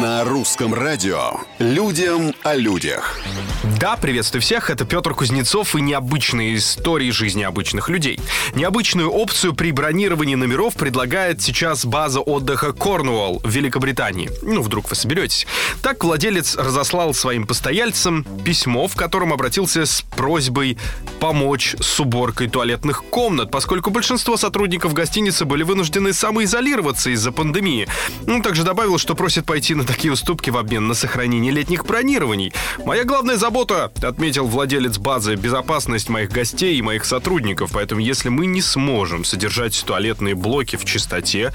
На русском радио «Людям о людях». Да, приветствую всех, это Петр Кузнецов и необычные истории жизни обычных людей. Необычную опцию при бронировании номеров предлагает сейчас база отдыха Корнуолл в Великобритании. Ну, вдруг вы соберетесь. Так владелец разослал своим постояльцам письмо, в котором обратился с просьбой помочь с уборкой туалетных комнат, поскольку большинство сотрудников гостиницы были вынуждены самоизолироваться из-за пандемии. Он также добавил, что просит пойти на такие уступки в обмен на сохранение летних бронирований. Моя главная забота, отметил владелец базы, безопасность моих гостей и моих сотрудников. Поэтому если мы не сможем содержать туалетные блоки в чистоте,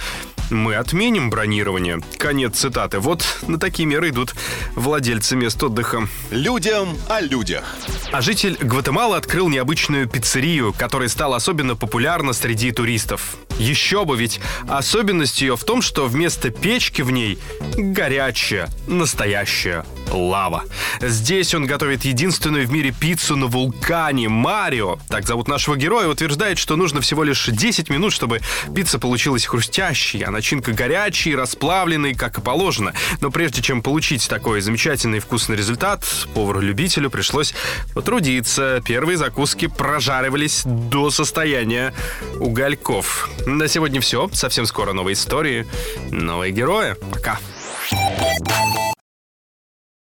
мы отменим бронирование. Конец цитаты. Вот на такие меры идут владельцы мест отдыха. Людям о людях. А житель Гватемалы открыл необычную пиццерию, которая стала особенно популярна среди туристов. Еще бы, ведь особенность ее в том, что вместо печки в ней горячая, настоящая лава. Здесь он готовит единственную в мире пиццу на вулкане Марио. Так зовут нашего героя. Утверждает, что нужно всего лишь 10 минут, чтобы пицца получилась хрустящей, а начинка горячей, расплавленной, как и положено. Но прежде чем получить такой замечательный вкусный результат, повару-любителю пришлось потрудиться. Первые закуски прожаривались до состояния угольков. На сегодня все. Совсем скоро новые истории, новые герои. Пока.